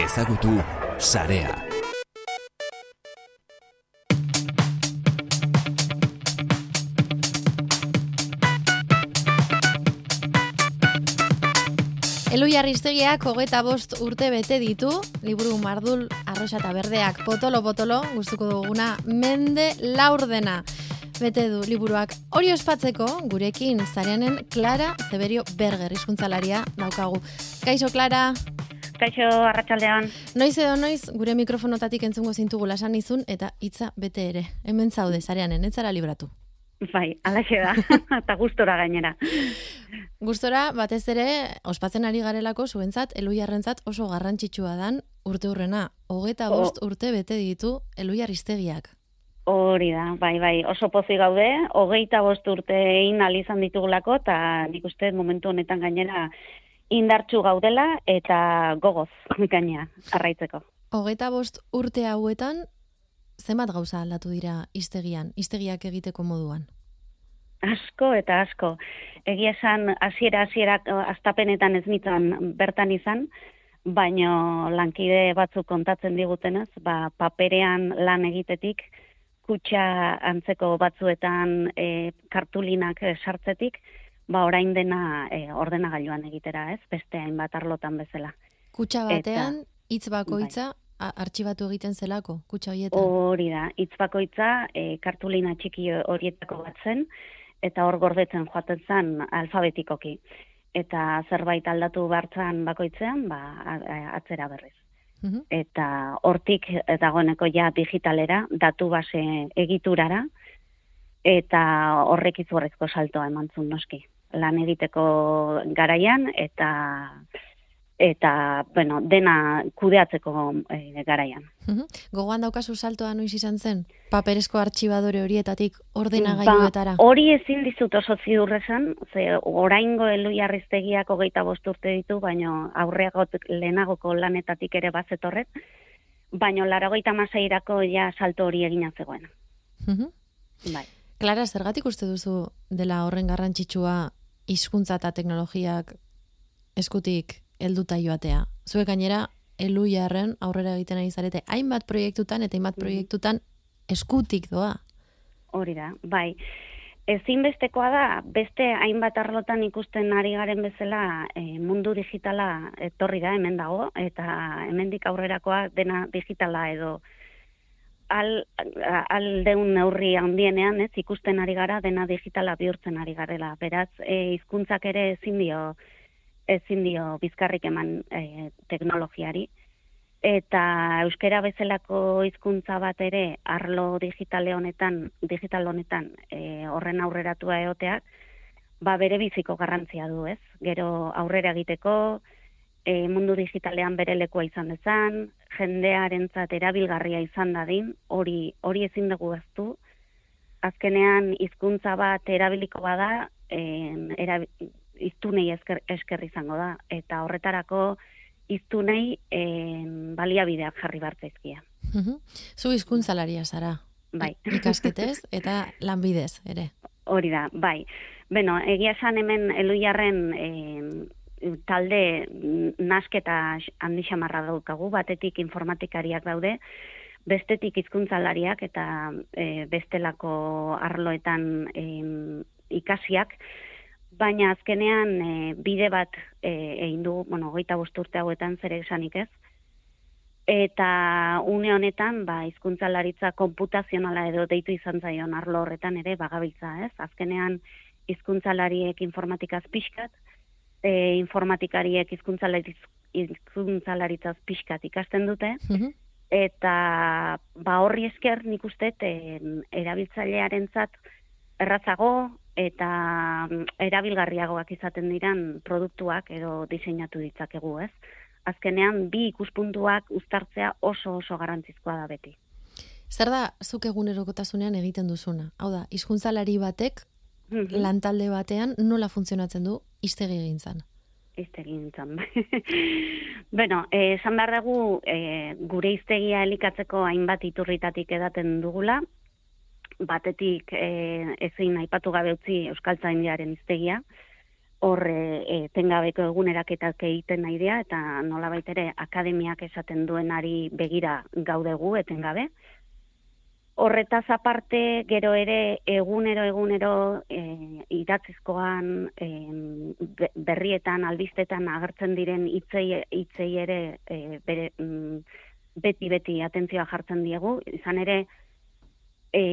Ezagutu sarea. Elu jarriztegiak hogeta bost urte bete ditu, liburu mardul, arroxa eta berdeak, potolo-potolo, gustuko duguna, mende laurdena. Bete du liburuak hori ospatzeko, gurekin zareanen Clara Zeberio Berger, izkuntzalaria daukagu. Kaixo, Clara? Kaixo, arratsaldean. Noiz edo noiz, gure mikrofonotatik entzungo zintugu lasan izun, eta hitza bete ere. Hemen zaude, zareanen, ez zara libratu. Bai, alaxe da, eta gustora gainera. Gustora, batez ere, ospatzen ari garelako zuentzat, elu jarrentzat oso garrantzitsua dan urte hurrena. Hogeta bost urte bete ditu elu jarriztegiak. Hori da, bai, bai, oso pozi gaude, hogeita bost urte egin izan ditugulako, eta nik uste momentu honetan gainera indartsu gaudela eta gogoz gainera, arraitzeko. Hogeita bost urte hauetan, zenbat gauza aldatu dira iztegian, iztegiak egiteko moduan? Asko eta asko. Egia esan, hasiera hasierak astapenetan ez nitan bertan izan, baino lankide batzuk kontatzen digutenez, ba, paperean lan egitetik, kutsa antzeko batzuetan e, kartulinak e, sartzetik, ba orain dena e, ordenagailuan egitera, ez? Beste hainbat arlotan bezala. Kutsa batean hitz bakoitza bai. artxibatu egiten zelako, kutsa horietan. Hori da, hitz bakoitza e, kartulina txiki horietako bat zen eta hor gordetzen joaten zen alfabetikoki. Eta zerbait aldatu bartzan bakoitzean, ba, atzera berriz. Mhm. Eta hortik dagoeneko ja digitalera, datu base egiturara, eta horrek izurrezko saltoa eman zuen noski. Lan egiteko garaian, eta eta bueno, dena kudeatzeko e, garaian. Gogoan daukazu saltoa noiz izan zen? Paperezko artxibadore horietatik ordenagailuetara? Ba, hori ezin dizut oso zidurrezan, ze oraingo elu jarriztegiak hogeita bosturte ditu, baino aurreago lehenagoko lanetatik ere bazetorret, baino laragoita masairako ja salto hori egina zegoen. Bai. Klara, zergatik uste duzu dela horren garrantzitsua hizkuntza eta teknologiak eskutik helduta joatea. Zuek gainera elu jarren aurrera egiten ari zarete hainbat proiektutan eta hainbat mhm. proiektutan eskutik doa. Hori da, bai. Ezinbestekoa da, beste hainbat arlotan ikusten ari garen bezala e, mundu digitala etorri da hemen dago, eta hemendik aurrerakoa dena digitala edo al, al deun neurri handienean, ez, ikusten ari gara, dena digitala bihurtzen ari garela. Beraz, e, hizkuntzak ere ezin dio, ezin dio bizkarrik eman e, teknologiari. Eta euskera bezalako hizkuntza bat ere arlo digitale honetan, digital honetan e, horren aurreratua eoteak, ba bere biziko garrantzia du, ez? Gero aurrera egiteko, e, mundu digitalean bere lekoa izan dezan, jendearentzat erabilgarria izan dadin, hori hori ezin dugu eztu. Azkenean hizkuntza bat erabiliko bada, eh, iztunei esker, esker izango da, eta horretarako iztunei en, baliabideak jarri bartzaizkia. Zu hizkuntzalaria zara. Bai. Ikasketez eta lanbidez ere. Hori da, bai. Beno, egia esan hemen eluiarren e, talde nasketa handi xamarra daukagu, batetik informatikariak daude, bestetik hizkuntzalariak eta e, bestelako arloetan e, ikasiak, baina azkenean e, bide bat e, egin du, bueno, goita urte hauetan zer esanik ez. Eta une honetan, ba, hizkuntzalaritza konputazionala edo deitu izan zaion arlo horretan ere bagabiltza, ez? Azkenean hizkuntzalariek informatikaz pixkat, e, informatikariek hizkuntzalaritzaz pixkat ikasten dute, mhm. eta ba, horri esker nik uste erabiltzailearentzat errazago, eta mm, erabilgarriagoak izaten diran produktuak edo diseinatu ditzakegu, ez? Azkenean bi ikuspuntuak uztartzea oso oso garrantzizkoa da beti. Zer da zuk egunerokotasunean egiten duzuna? Hau da, hizkuntzalari batek mhm. lantalde batean nola funtzionatzen du hiztegi egintzan? Hiztegi egintzan. bueno, eh, esan behar dugu eh, gure hiztegia elikatzeko hainbat iturritatik edaten dugula, batetik e, ezin aipatu gabe utzi Euskaltzaindiaren iztegia, horre e, tengabeko eguneraketak egiten nahi dira, eta nola ere akademiak esaten duenari begira gaudegu etengabe. Horretaz aparte, gero ere, egunero, egunero, e, idatzizkoan, e, berrietan, albistetan agertzen diren hitzei, hitzei ere, e, bere, mm, beti, beti atentzioa jartzen diegu. Izan ere, e,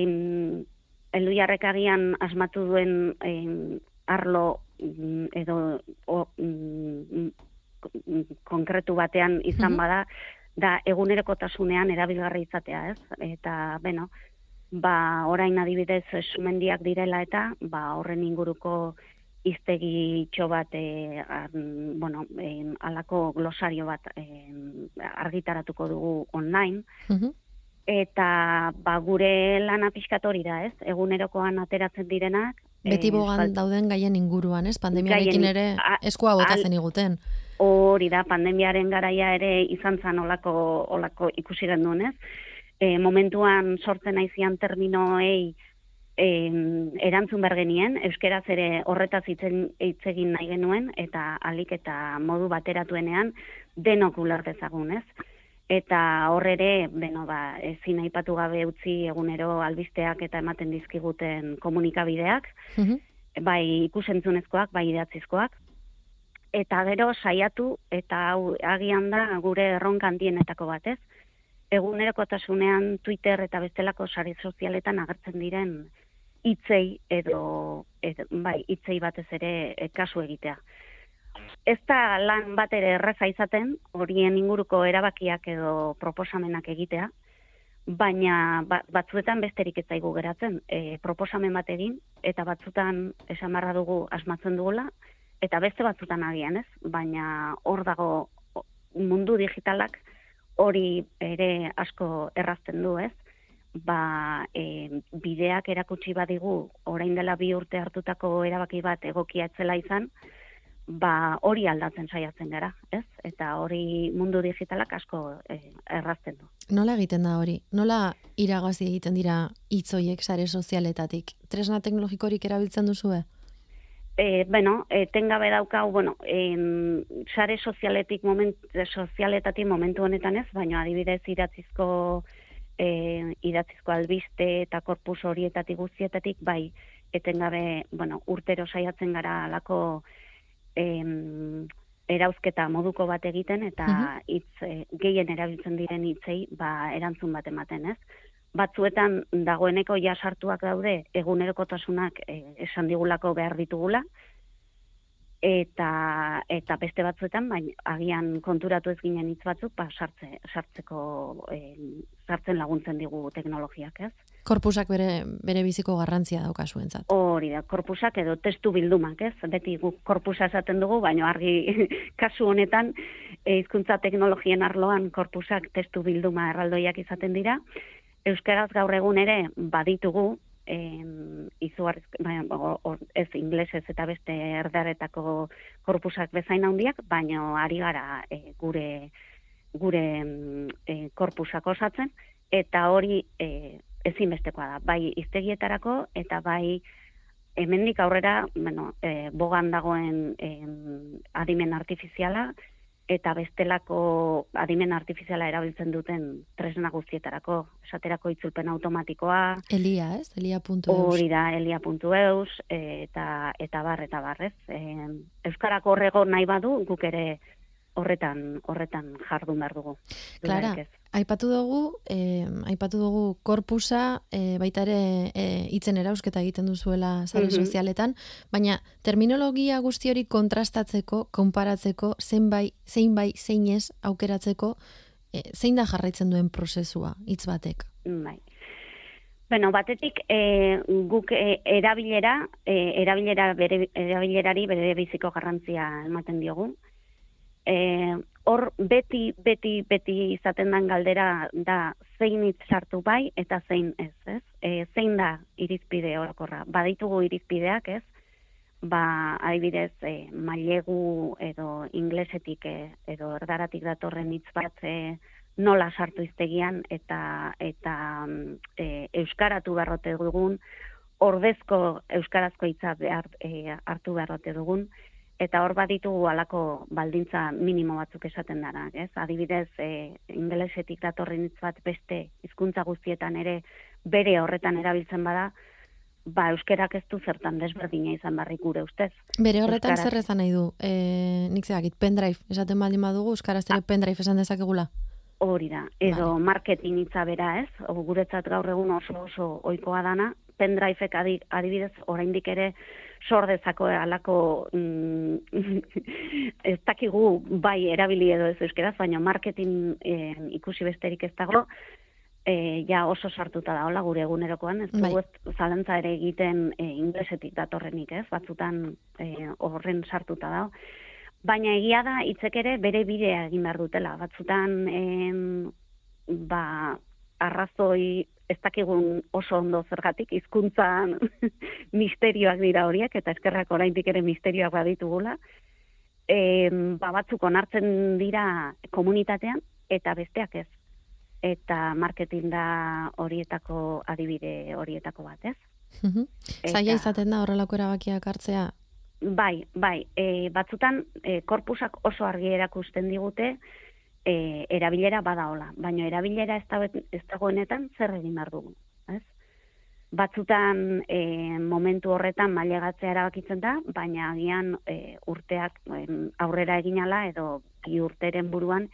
elu jarrekagian asmatu duen e, arlo Mm, edo o, mm, konkretu batean izan bada, da egunerokotasunean erabilgarri izatea, ez? Eta, beno, ba, orain adibidez sumendiak direla eta, ba, horren inguruko iztegi txo bat, e, bueno, e, alako glosario bat e, argitaratuko dugu online, mhm. eta ba, gure lana pixkatori da, ez? Egunerokoan ateratzen direnak, Beti eh, bogan dauden gaien inguruan, ez? Pandemiarekin ere eskua botazen iguten. Hori da, pandemiaren garaia ere izan zan olako, olako ikusi genduen, ez? E, momentuan sortzen aizian terminoei e, erantzun bergenien, euskeraz ere horretaz itzen, itzegin nahi genuen, eta alik eta modu bateratuenean denok ulertezagun, ez? eta hor ere, beno, ba, ezin aipatu gabe utzi egunero albisteak eta ematen dizkiguten komunikabideak, mm bai ikusentzunezkoak, bai idatzizkoak, eta gero saiatu, eta hau agian da gure erronka handienetako batez, egunerokotasunean Twitter eta bestelako sare sozialetan agertzen diren hitzei edo, edo bai, hitzei batez ere e, kasu egitea ez da lan bat ere erreza izaten, horien inguruko erabakiak edo proposamenak egitea, baina ba, batzuetan besterik ez zaigu geratzen. E, proposamen bat egin, eta batzutan esan barra dugu asmatzen dugula, eta beste batzutan agian ez, baina hor dago mundu digitalak hori ere asko errazten du ez, ba, e, bideak erakutsi badigu orain dela bi urte hartutako erabaki bat egokia etzela izan, ba hori aldatzen saiatzen gara, ez? Eta hori mundu digitalak asko eh, errazten du. Nola egiten da hori? Nola iragazi egiten dira hitzoiek sare sozialetatik? Tresna teknologikorik erabiltzen duzue? Eh, bueno, etengabe daukau, bueno, en, sare sozialetik moment, sozialetatik momentu honetan ez, baina adibidez idatzizko eh, idatzizko albiste eta korpus horietatik guztietatik, bai, etengabe, bueno, urtero saiatzen gara alako em, erauzketa moduko bat egiten eta hitz e, gehien erabiltzen diren hitzei ba erantzun bat ematen, ez? Batzuetan dagoeneko ja sartuak daude egunerokotasunak e, esan digulako behar ditugula, eta eta beste batzuetan baina agian konturatu ez ginen hitz batzuk ba sartze sartzeko e, sartzen laguntzen digu teknologiak, ez? Korpusak bere bere biziko garrantzia dauka zuentzat. Hori da, korpusak edo testu bildumak, ez? Beti guk korpusa esaten dugu, baina argi kasu honetan e, hizkuntza teknologien arloan korpusak testu bilduma erraldoiak izaten dira. Euskaraz gaur egun ere baditugu em, izugarriz, baina, ez inglesez eta beste erdaretako korpusak bezain handiak, baina ari gara e, gure gure e, korpusak osatzen, eta hori e, ezinbestekoa da, bai iztegietarako eta bai hemendik aurrera, bueno, e, bogan dagoen e, adimen artifiziala, eta bestelako adimen artifiziala erabiltzen duten tresna guztietarako, esaterako itzulpen automatikoa. Elia, ez? Elia.eus. Hori da, elia.eus, eta, eta bar, eta barrez. E, Euskarako horrego nahi badu, guk ere horretan horretan jardun behar dugu. Klara, aipatu dugu, eh, aipatu dugu korpusa, eh, baita ere eh, itzen erausketa egiten duzuela zare mhm. sozialetan, baina terminologia guzti hori kontrastatzeko, konparatzeko, zein bai, zein bai, zein ez aukeratzeko, eh, zein da jarraitzen duen prozesua, hitz batek? Bai. Bueno, batetik e, guk e, erabilera, e, erabilera bere, erabilerari bere biziko garrantzia ematen diogu e, hor beti, beti, beti izaten den galdera da zein sartu bai eta zein ez, ez? E, zein da irizpide orokorra? Baditugu irizpideak, ez? Ba, adibidez, e, mailegu edo inglesetik e, edo erdaratik datorren hitz bat e, nola sartu iztegian eta eta e, euskaratu beharrote dugun ordezko euskarazko hitza behar, e, hartu beharrote dugun eta hor baditugu alako baldintza minimo batzuk esaten dara, ez? Adibidez, e, ingelesetik datorren hitz bat beste hizkuntza guztietan ere bere horretan erabiltzen bada, ba euskerak ez du zertan desberdina izan barrik gure ustez. Bere horretan zer esan nahi du? E, nik zeakit, pendrive, esaten baldin badugu, euskaraz ere pendrive esan dezakegula. Hori da, edo marketing hitza bera ez, o, guretzat gaur egun oso oso ohikoa dana, pendriveek adi, adibidez oraindik ere sor dezako alako mm, ez dakigu bai erabili edo ez euskeraz, baina marketing eh, ikusi besterik ez dago, e, ja oso sartuta da, hola, gure egunerokoan, ez dugu Bai. ez zalantza ere egiten e, inglesetik datorrenik, ez, batzutan e, horren sartuta da. Baina egia da, hitzek ere bere bidea egin behar dutela. Batzutan, em, ba, arrazoi ez dakigun oso ondo zergatik, hizkuntzan misterioak dira horiek, eta eskerrak oraindik ere misterioak baditugula. Em, ba, batzuk onartzen dira komunitatean, eta besteak ez. Eta marketing da horietako adibide horietako bat, ez? Zaila izaten da horrelako erabakiak hartzea. Bai, bai, e, batzutan e, korpusak oso argi erakusten digute e, erabilera badaola, baina erabilera ez, da, ez dagoenetan zer egin behar dugu, ez? Batzutan e, momentu horretan mailegatzea erabakitzen da, baina agian e, urteak em, aurrera eginala edo bi urteren buruan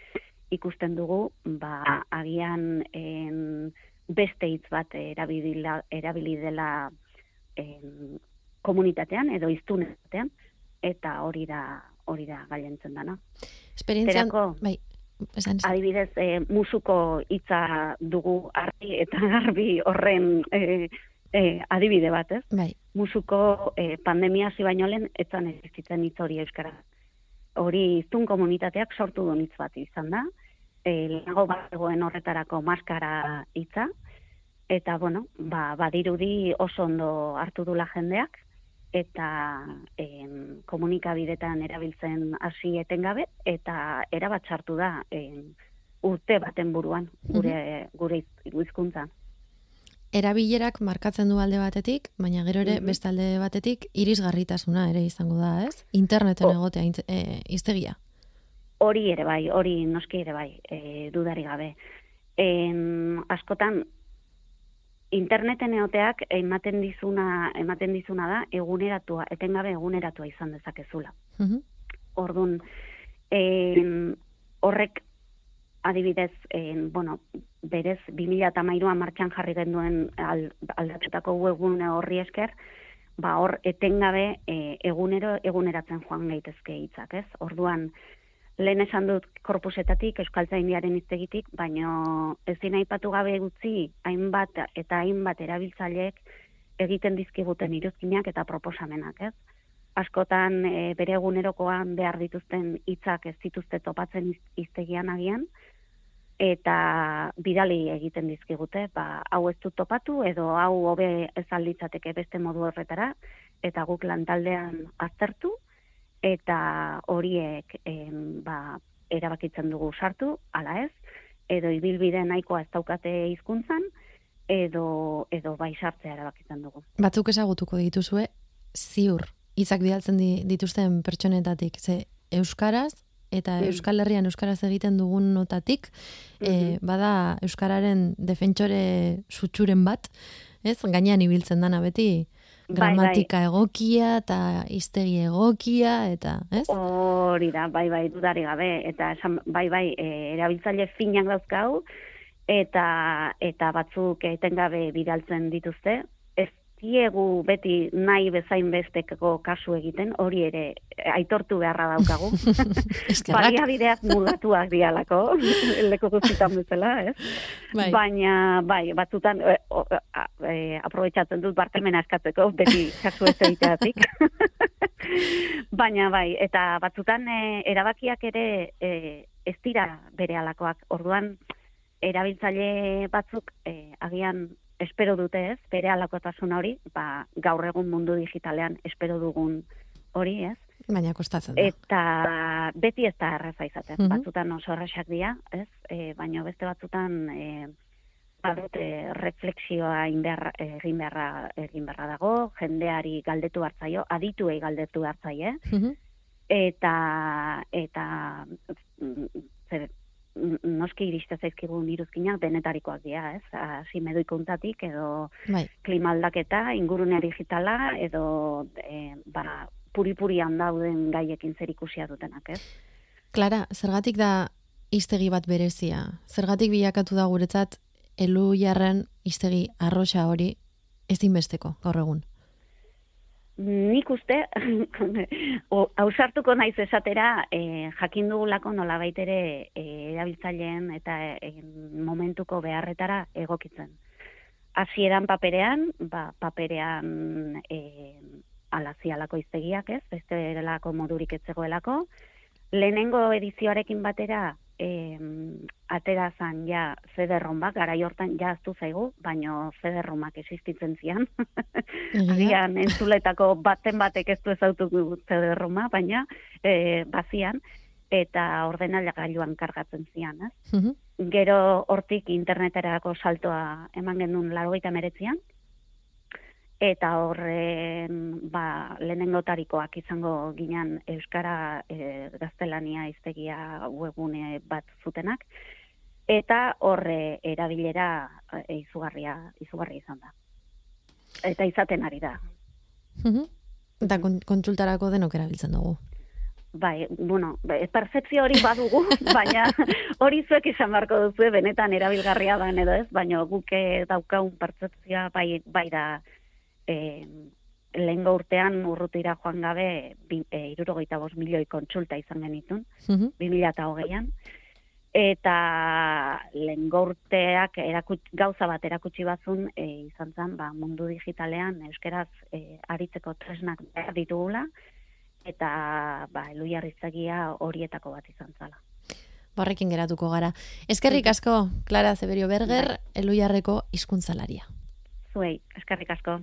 ikusten dugu, ba, agian em, beste hitz bat erabilila, erabili dela em, komunitatean edo iztunetan eta hori da hori da gailentzen dana. Esperientzian, Zerako? bai, esan, esan. Adibidez, e, musuko hitza dugu argi eta garbi horren e, e, adibide bat, ez? bai, Musuko e, pandemia hasi baino lehen etzan existitzen hitz hori euskara. Hori iztun komunitateak sortu duen hitz bat izan da. E, lehenago bagoen horretarako maskara hitza eta bueno, ba, badirudi oso ondo hartu dula jendeak eta em, komunikabidetan erabiltzen hasi etengabe eta erabat sartu da em, urte baten buruan gure gure hiz- hizkuntza. erabilerak markatzen du alde batetik, baina gero ere Mhm. beste alde batetik irisgarritasuna ere izango da, ez? Interneten O- egotea int- e, hiztegia. Hori ere bai, hori noski ere bai, e, dudari gabe. En, askotan, interneten egoteak ematen dizuna, ematen dizuna da eguneratua, etengabe eguneratua izan dezakezula. Mhm. Ordun em, horrek adibidez, en, bueno, berez 2013an martxan jarri genduen al, aldatutako webgune horri esker, ba hor etengabe e, egunero eguneratzen joan gaitezke hitzak, ez? Orduan lehen esan dut korpusetatik, euskaltzaindiaren hiztegitik, baino ezin aipatu gabe gutxi hainbat eta hainbat erabiltzaileek egiten dizkiguten iruzkinak eta proposamenak, ez? Askotan e, bere egunerokoan behar dituzten hitzak ez dituzte topatzen hiz- hiztegian agian, eta bidali egiten dizkigute, ba, hau ez dut topatu edo hau hobe ez alditzateke beste modu horretara, eta guk lantaldean aztertu, eta horiek em, ba, erabakitzen dugu sartu, ala ez, edo ibilbide nahikoa ez daukate hizkuntzan, edo, edo bai sartzea erabakitzen dugu. Batzuk ezagutuko dituzue, ziur, hitzak bidaltzen di, dituzten pertsonetatik, ze euskaraz eta Mm. Euskal Herrian euskaraz egiten dugun notatik, eh, Mhm. bada euskararen defentsore sutsuren bat, ez? Gainean ibiltzen dana beti Bai, gramatika egokia eta hiztegi egokia eta, ez? Hori da, bai, bai, dudari gabe, eta esan, bai, bai, e, erabiltzaile finak dauzkau, eta eta batzuk etengabe bidaltzen dituzte, diegu beti nahi bezain besteko kasu egiten, hori ere aitortu beharra daukagu. Eskerrak. Baliabideak mugatuak dialako, leko guztitan bezala, ez? Bai. Baina, bai, batzutan, e, o, a, e, aprobetsatzen dut barkelmena eskatzeko, beti kasu ez egiteatik. Baina, bai, eta batzutan e, erabakiak ere e, ez dira bere alakoak. Orduan, erabiltzaile batzuk e, agian espero dute ez, bere alakotasun hori, ba, gaur egun mundu digitalean espero dugun hori, ez? Baina kostatzen da. Eta beti ez da erreza izaten. Mhm. Batzutan oso erresak dira, ez? E, baina beste batzutan e, badute refleksioa egin beharra, egin beharra, dago, jendeari galdetu hartzaio, adituei galdetu hartzaie, Mhm. eta eta mm, zer, noski iriste zaizkigun iruzkinak denetarikoak dira, ez? Hasi medoikuntatik edo bai. klimaldaketa, ingurune digitala edo e, ba, puri-purian dauden gaiekin zer ikusia dutenak, ez? Klara, zergatik da iztegi bat berezia? Zergatik bilakatu da guretzat elu jarren iztegi arroxa hori ez dinbesteko, gaur egun? Nik uste, hausartuko naiz esatera, e, jakin dugulako nola baitere e, erabiltzaileen eta e, momentuko beharretara egokitzen. Hasieran paperean, ba, paperean e, alazialako iztegiak ez, beste erelako modurik etzegoelako. Lehenengo edizioarekin batera, eh, atera zan ja CD-ROMak, gara hortan ja aztu zaigu, baino CD-ROMak existitzen zian. Agian entzuletako baten batek ez du ezautu CD-ROMa, baina eh, bazian, eta ordenala gailuan kargatzen zian. Ez? Gero hortik interneterako saltoa eman genuen largoita meretzian, eta horren ba, lehenengotarikoak izango ginen Euskara e, gaztelania iztegia webune bat zutenak, eta horre erabilera e, izugarria, izugarria izan da. Eta izaten ari da. Eta kontsultarako denok erabiltzen dugu. Bai, bueno, percepzio hori badugu, baina hori zuek izan barko duzu, benetan erabilgarria da edo ez, baina guke daukaun percepzioa bai, bai da e, lehen urtean urrutira joan gabe e, irurogeita bost milioi kontsulta izan genitun, mm -hmm. 2008an, eta lehen urteak gauza bat erakutsi bazun e, izan zen ba, mundu digitalean euskeraz e, aritzeko tresnak ditugula, eta ba, elu horietako bat izan zala. Barrekin geratuko gara. Eskerrik asko, Clara Zeberio Berger, bai. elu jarreko izkuntzalaria. Zuei, eskerrik asko.